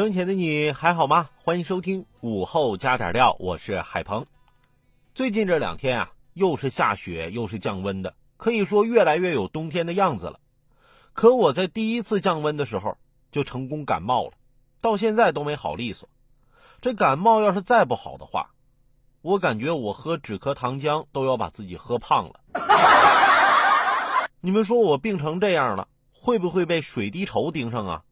生前的你还好吗？欢迎收听午后加点料，我是海鹏。最近这两天啊，又是下雪又是降温的，可以说越来越有冬天的样子了。可我在第一次降温的时候就成功感冒了，到现在都没好利索。这感冒要是再不好的话，我感觉我喝止咳糖浆都要把自己喝胖了。你们说我病成这样了，会不会被水滴筹盯上啊？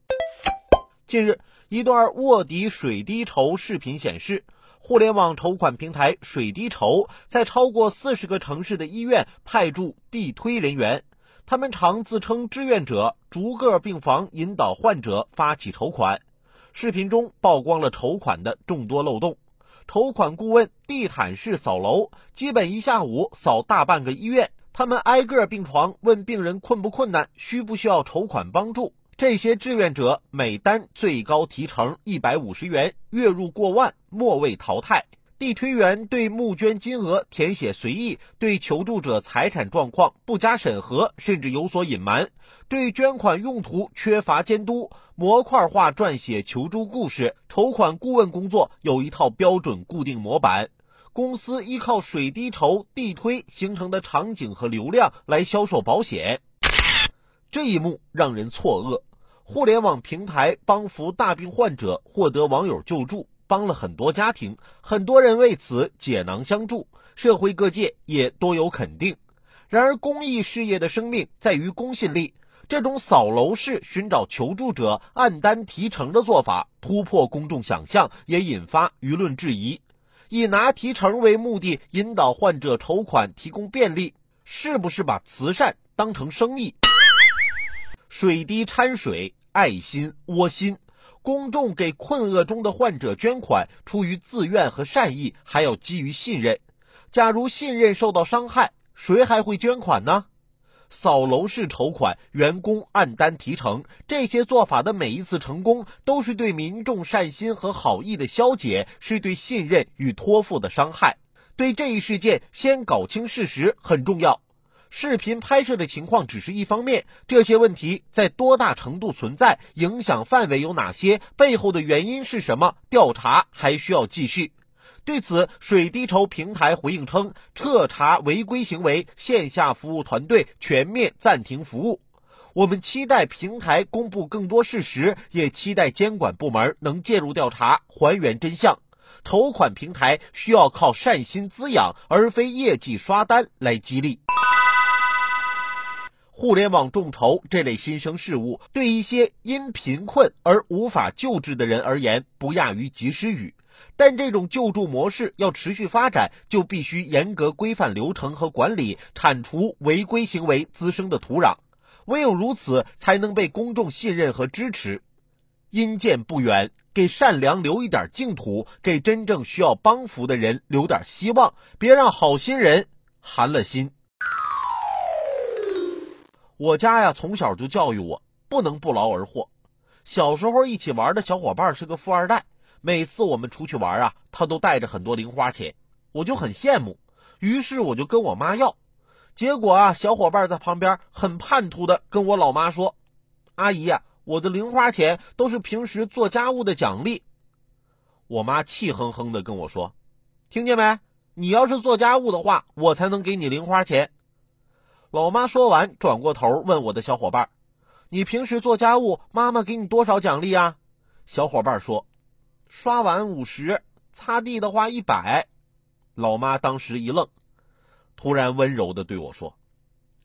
近日。一段卧底水滴筹视频显示，互联网筹款平台水滴筹在超过四十个城市的医院派驻地推人员，他们常自称志愿者，逐个病房引导患者发起筹款。视频中曝光了筹款的众多漏洞，筹款顾问地毯式扫楼，基本一下午扫大半个医院。他们挨个病床问病人困不困难，需不需要筹款帮助。这些志愿者每单最高提成一百五十元，月入过万，末位淘汰。地推员对募捐金额填写随意，对求助者财产状况不加审核，甚至有所隐瞒，对捐款用途缺乏监督，模块化撰写求助故事。筹款顾问工作有一套标准固定模板，公司依靠水滴筹、地推形成的场景和流量来销售保险。这一幕让人错愕。互联网平台帮扶大病患者获得网友救助，帮了很多家庭，很多人为此解囊相助，社会各界也多有肯定。然而，公益事业的生命在于公信力，这种扫楼式寻找求助者、按单提成的做法突破公众想象，也引发舆论质疑。以拿提成为目的引导患者筹款提供便利，是不是把慈善当成生意？水滴掺水。爱心窝心，公众给困厄中的患者捐款，出于自愿和善意，还要基于信任。假如信任受到伤害，谁还会捐款呢？扫楼式筹款，员工按单提成，这些做法的每一次成功，都是对民众善心和好意的消解，是对信任与托付的伤害。对这一事件，先搞清事实很重要。视频拍摄的情况只是一方面，这些问题在多大程度存在，影响范围有哪些，背后的原因是什么？调查还需要继续。对此，水滴筹平台回应称，彻查违规行为，线下服务团队全面暂停服务。我们期待平台公布更多事实，也期待监管部门能介入调查，还原真相。筹款平台需要靠善心滋养，而非业绩刷单来激励。互联网众筹这类新生事物，对一些因贫困而无法救治的人而言，不亚于及时雨。但这种救助模式要持续发展，就必须严格规范流程和管理，铲除违规行为滋生的土壤。唯有如此，才能被公众信任和支持。阴见不远，给善良留一点净土，给真正需要帮扶的人留点希望，别让好心人寒了心。我家呀，从小就教育我不能不劳而获。小时候一起玩的小伙伴是个富二代，每次我们出去玩啊，他都带着很多零花钱，我就很羡慕。于是我就跟我妈要，结果啊，小伙伴在旁边很叛徒的跟我老妈说：“阿姨呀，我的零花钱都是平时做家务的奖励。”我妈气哼哼的跟我说：“听见没？你要是做家务的话，我才能给你零花钱。”老妈说完，转过头问我的小伙伴：“你平时做家务，妈妈给你多少奖励啊？”小伙伴说：“刷碗五十，擦地的话一百。”老妈当时一愣，突然温柔的对我说：“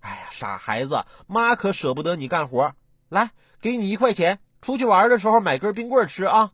哎呀，傻孩子，妈可舍不得你干活，来，给你一块钱，出去玩的时候买根冰棍吃啊。”